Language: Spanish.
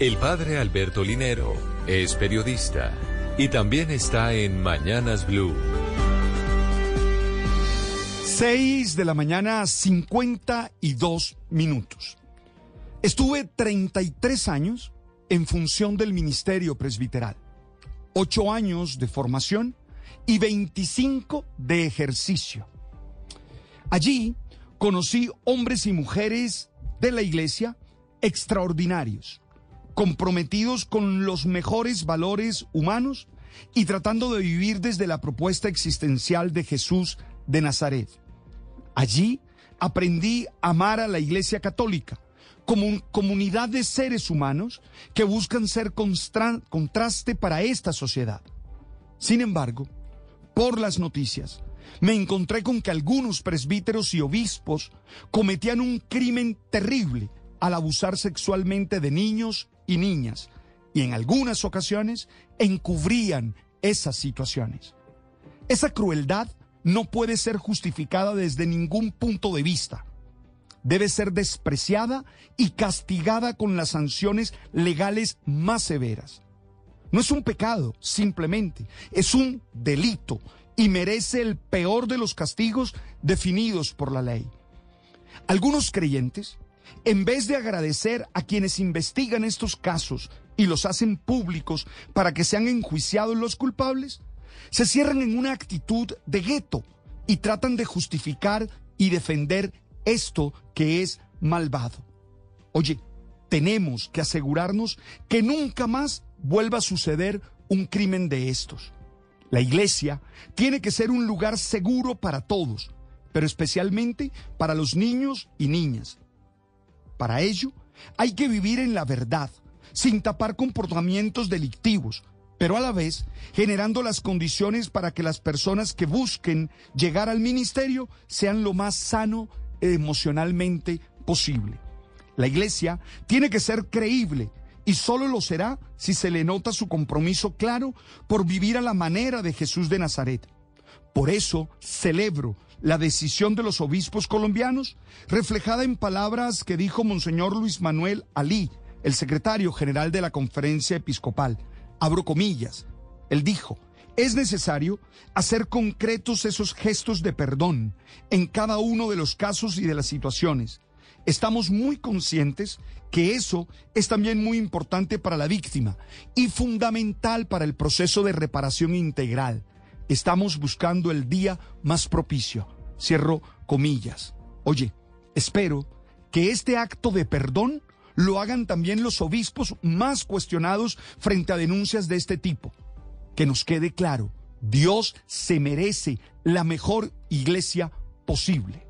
El padre Alberto Linero es periodista y también está en Mañanas Blue. 6 de la mañana, 52 minutos. Estuve 33 años en función del ministerio presbiteral, 8 años de formación y 25 de ejercicio. Allí conocí hombres y mujeres de la iglesia extraordinarios comprometidos con los mejores valores humanos y tratando de vivir desde la propuesta existencial de Jesús de Nazaret. Allí aprendí a amar a la Iglesia Católica como comunidad de seres humanos que buscan ser contraste para esta sociedad. Sin embargo, por las noticias, me encontré con que algunos presbíteros y obispos cometían un crimen terrible al abusar sexualmente de niños y niñas, y en algunas ocasiones encubrían esas situaciones. Esa crueldad no puede ser justificada desde ningún punto de vista. Debe ser despreciada y castigada con las sanciones legales más severas. No es un pecado, simplemente, es un delito y merece el peor de los castigos definidos por la ley. Algunos creyentes en vez de agradecer a quienes investigan estos casos y los hacen públicos para que sean enjuiciados los culpables, se cierran en una actitud de gueto y tratan de justificar y defender esto que es malvado. Oye, tenemos que asegurarnos que nunca más vuelva a suceder un crimen de estos. La iglesia tiene que ser un lugar seguro para todos, pero especialmente para los niños y niñas para ello, hay que vivir en la verdad, sin tapar comportamientos delictivos, pero a la vez generando las condiciones para que las personas que busquen llegar al ministerio sean lo más sano emocionalmente posible. La iglesia tiene que ser creíble y solo lo será si se le nota su compromiso claro por vivir a la manera de Jesús de Nazaret. Por eso celebro la decisión de los obispos colombianos, reflejada en palabras que dijo Monseñor Luis Manuel Alí, el secretario general de la conferencia episcopal. Abro comillas. Él dijo, es necesario hacer concretos esos gestos de perdón en cada uno de los casos y de las situaciones. Estamos muy conscientes que eso es también muy importante para la víctima y fundamental para el proceso de reparación integral. Estamos buscando el día más propicio. Cierro comillas. Oye, espero que este acto de perdón lo hagan también los obispos más cuestionados frente a denuncias de este tipo. Que nos quede claro, Dios se merece la mejor iglesia posible.